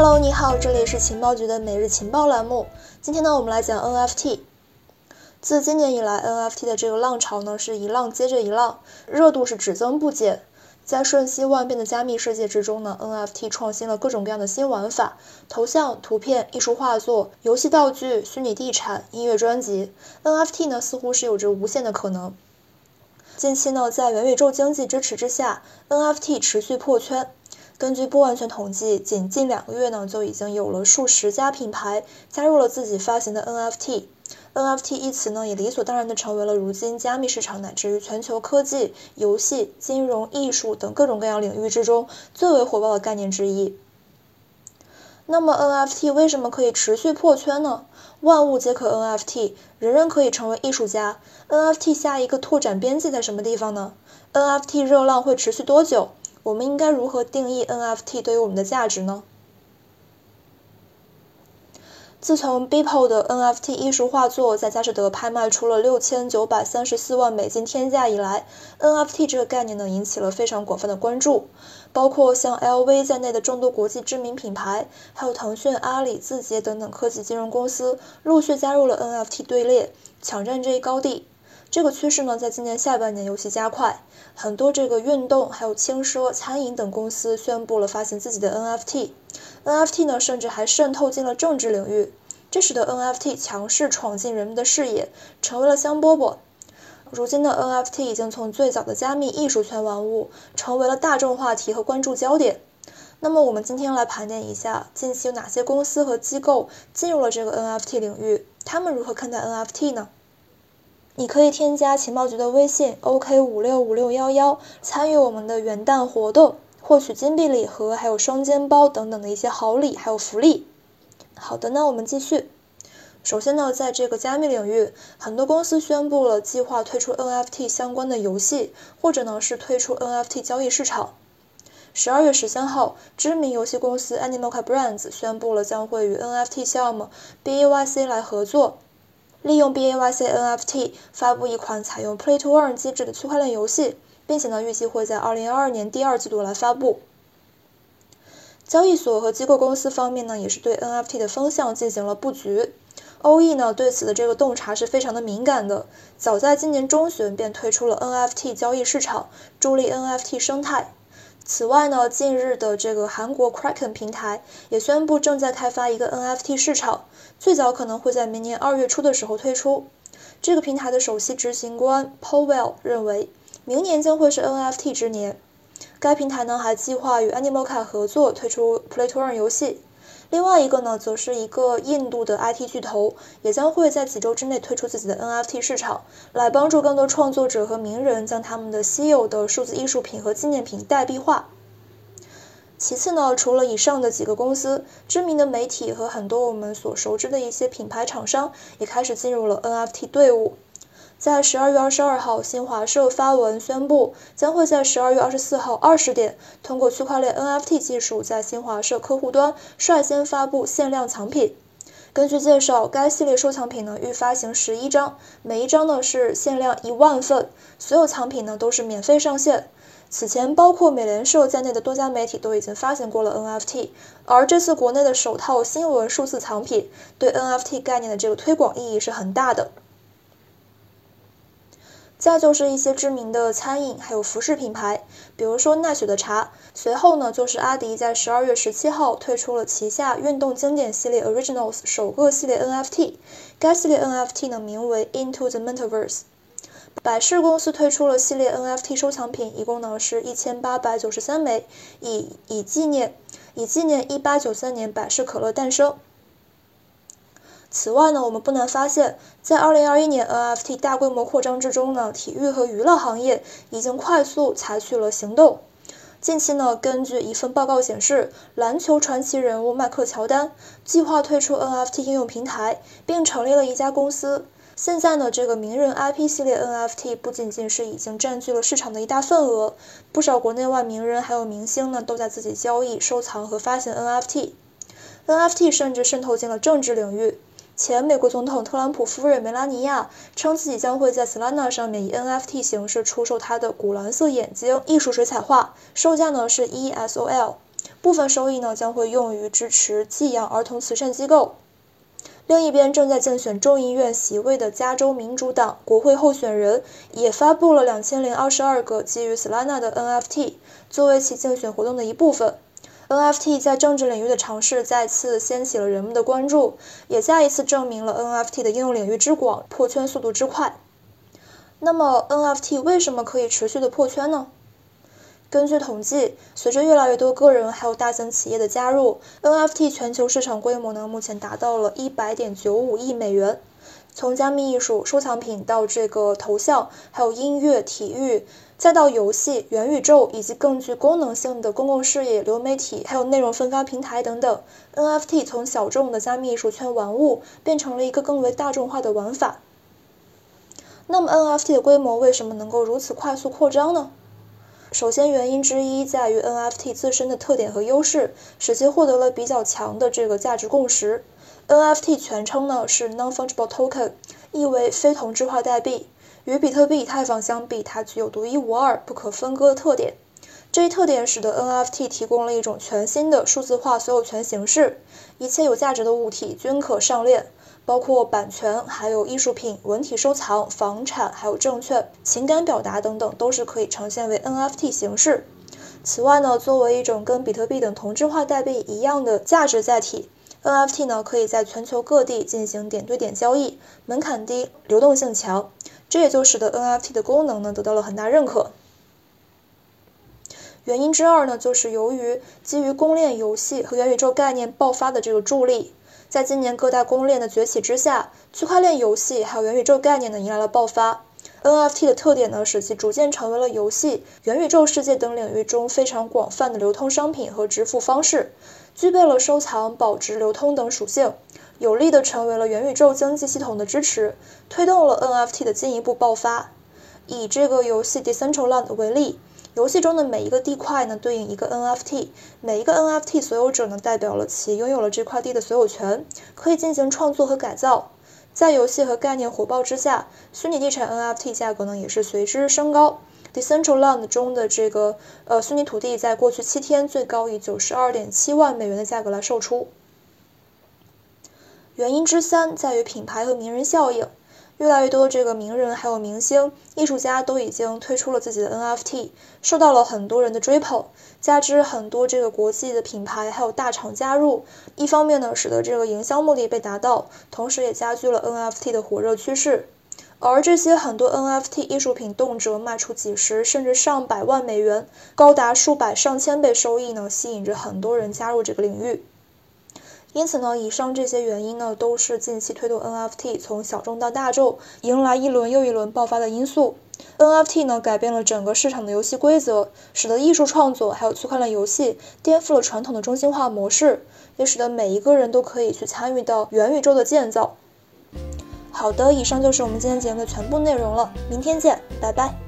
Hello，你好，这里是情报局的每日情报栏目。今天呢，我们来讲 NFT。自今年以来，NFT 的这个浪潮呢是一浪接着一浪，热度是只增不减。在瞬息万变的加密世界之中呢，NFT 创新了各种各样的新玩法，头像、图片、艺术画作、游戏道具、虚拟地产、音乐专辑，NFT 呢似乎是有着无限的可能。近期呢，在元宇宙经济支持之下，NFT 持续破圈。根据不完全统计，仅近两个月呢，就已经有了数十家品牌加入了自己发行的 NFT。NFT 一词呢，也理所当然的成为了如今加密市场乃至于全球科技、游戏、金融、艺术等各种各样领域之中最为火爆的概念之一。那么 NFT 为什么可以持续破圈呢？万物皆可 NFT，人人可以成为艺术家。NFT 下一个拓展边际在什么地方呢？NFT 热浪会持续多久？我们应该如何定义 NFT 对于我们的价值呢？自从 Beeple 的 NFT 艺术画作在佳士得拍卖出了六千九百三十四万美金天价以来，NFT 这个概念呢引起了非常广泛的关注，包括像 LV 在内的众多国际知名品牌，还有腾讯、阿里、字节等等科技金融公司陆续加入了 NFT 队列，抢占这一高地。这个趋势呢，在今年下半年尤其加快，很多这个运动、还有轻奢、餐饮等公司宣布了发行自己的 NFT，NFT 呢，甚至还渗透进了政治领域，这使得 NFT 强势闯进人们的视野，成为了香饽饽。如今的 NFT 已经从最早的加密艺术圈玩物，成为了大众话题和关注焦点。那么，我们今天来盘点一下，近期有哪些公司和机构进入了这个 NFT 领域，他们如何看待 NFT 呢？你可以添加情报局的微信 OK 五六五六幺幺，参与我们的元旦活动，获取金币礼盒，还有双肩包等等的一些好礼，还有福利。好的，那我们继续。首先呢，在这个加密领域，很多公司宣布了计划推出 NFT 相关的游戏，或者呢是推出 NFT 交易市场。十二月十三号，知名游戏公司 Animoca Brands 宣布了将会与 NFT 项目 BAYC 来合作。利用 BAYC NFT 发布一款采用 Play to Earn 机制的区块链游戏，并且呢，预计会在二零二二年第二季度来发布。交易所和机构公司方面呢，也是对 NFT 的风向进行了布局。OE 呢，对此的这个洞察是非常的敏感的，早在今年中旬便推出了 NFT 交易市场，助力 NFT 生态。此外呢，近日的这个韩国 Kraken 平台也宣布正在开发一个 NFT 市场，最早可能会在明年二月初的时候推出。这个平台的首席执行官 Powell 认为，明年将会是 NFT 之年。该平台呢还计划与 Animoca 合作推出 PlaytoRun 游戏。另外一个呢，则是一个印度的 IT 巨头，也将会在几周之内推出自己的 NFT 市场，来帮助更多创作者和名人将他们的稀有的数字艺术品和纪念品代币化。其次呢，除了以上的几个公司，知名的媒体和很多我们所熟知的一些品牌厂商，也开始进入了 NFT 队伍。在十二月二十二号，新华社发文宣布，将会在十二月二十四号二十点，通过区块链 NFT 技术，在新华社客户端率先发布限量藏品。根据介绍，该系列收藏品呢，预发行十一张，每一张呢是限量一万份，所有藏品呢都是免费上线。此前，包括美联社在内的多家媒体都已经发行过了 NFT，而这次国内的首套新闻数字藏品，对 NFT 概念的这个推广意义是很大的。再就是一些知名的餐饮还有服饰品牌，比如说奈雪的茶。随后呢，就是阿迪在十二月十七号推出了旗下运动经典系列 Originals 首个系列 NFT，该系列 NFT 呢名为 Into the Metaverse。百事公司推出了系列 NFT 收藏品，一共呢是一千八百九十三枚，以以纪念以纪念一八九三年百事可乐诞生。此外呢，我们不难发现，在2021年 NFT 大规模扩张之中呢，体育和娱乐行业已经快速采取了行动。近期呢，根据一份报告显示，篮球传奇人物迈克乔丹计划退出 NFT 应用平台，并成立了一家公司。现在呢，这个名人 IP 系列 NFT 不仅仅是已经占据了市场的一大份额，不少国内外名人还有明星呢，都在自己交易、收藏和发行 NFT。NFT 甚至渗透进了政治领域。前美国总统特朗普夫人梅拉尼亚称自己将会在 Solana 上面以 NFT 形式出售她的古蓝色眼睛艺术水彩画，售价呢是 ESOL。部分收益呢将会用于支持寄养儿童慈善机构。另一边，正在竞选众议院席位的加州民主党国会候选人也发布了两千零二十二个基于 Solana 的 NFT，作为其竞选活动的一部分。NFT 在政治领域的尝试再次掀起了人们的关注，也再一次证明了 NFT 的应用领域之广、破圈速度之快。那么，NFT 为什么可以持续的破圈呢？根据统计，随着越来越多个人还有大型企业的加入，NFT 全球市场规模呢，目前达到了一百点九五亿美元。从加密艺术、收藏品到这个头像，还有音乐、体育，再到游戏、元宇宙以及更具功能性的公共事业、流媒体，还有内容分发平台等等，NFT 从小众的加密艺术圈玩物，变成了一个更为大众化的玩法。那么 NFT 的规模为什么能够如此快速扩张呢？首先，原因之一在于 NFT 自身的特点和优势，使其获得了比较强的这个价值共识。NFT 全称呢是 Non-Fungible Token，意为非同质化代币。与比特币、以太坊相比，它具有独一无二、不可分割的特点。这一特点使得 NFT 提供了一种全新的数字化所有权形式，一切有价值的物体均可上链。包括版权，还有艺术品、文体收藏、房产，还有证券、情感表达等等，都是可以呈现为 NFT 形式。此外呢，作为一种跟比特币等同质化代币一样的价值载体，NFT 呢可以在全球各地进行点对点交易，门槛低，流动性强，这也就使得 NFT 的功能呢得到了很大认可。原因之二呢，就是由于基于公链游戏和元宇宙概念爆发的这个助力。在今年各大公链的崛起之下，区块链游戏还有元宇宙概念呢迎来了爆发。NFT 的特点呢，使其逐渐成为了游戏、元宇宙世界等领域中非常广泛的流通商品和支付方式，具备了收藏、保值、流通等属性，有力的成为了元宇宙经济系统的支持，推动了 NFT 的进一步爆发。以这个游戏 Decentraland 为例。游戏中的每一个地块呢，对应一个 NFT，每一个 NFT 所有者呢，代表了其拥有了这块地的所有权，可以进行创作和改造。在游戏和概念火爆之下，虚拟地产 NFT 价格呢，也是随之升高。Decentraland 中的这个呃虚拟土地，在过去七天最高以九十二点七万美元的价格来售出。原因之三在于品牌和名人效应。越来越多这个名人还有明星、艺术家都已经推出了自己的 NFT，受到了很多人的追捧。加之很多这个国际的品牌还有大厂加入，一方面呢，使得这个营销目的被达到，同时也加剧了 NFT 的火热趋势。而这些很多 NFT 艺术品动辄卖出几十甚至上百万美元，高达数百上千倍收益呢，吸引着很多人加入这个领域。因此呢，以上这些原因呢，都是近期推动 NFT 从小众到大众，迎来一轮又一轮爆发的因素。NFT 呢，改变了整个市场的游戏规则，使得艺术创作还有区块链游戏颠覆了传统的中心化模式，也使得每一个人都可以去参与到元宇宙的建造。好的，以上就是我们今天节目的全部内容了，明天见，拜拜。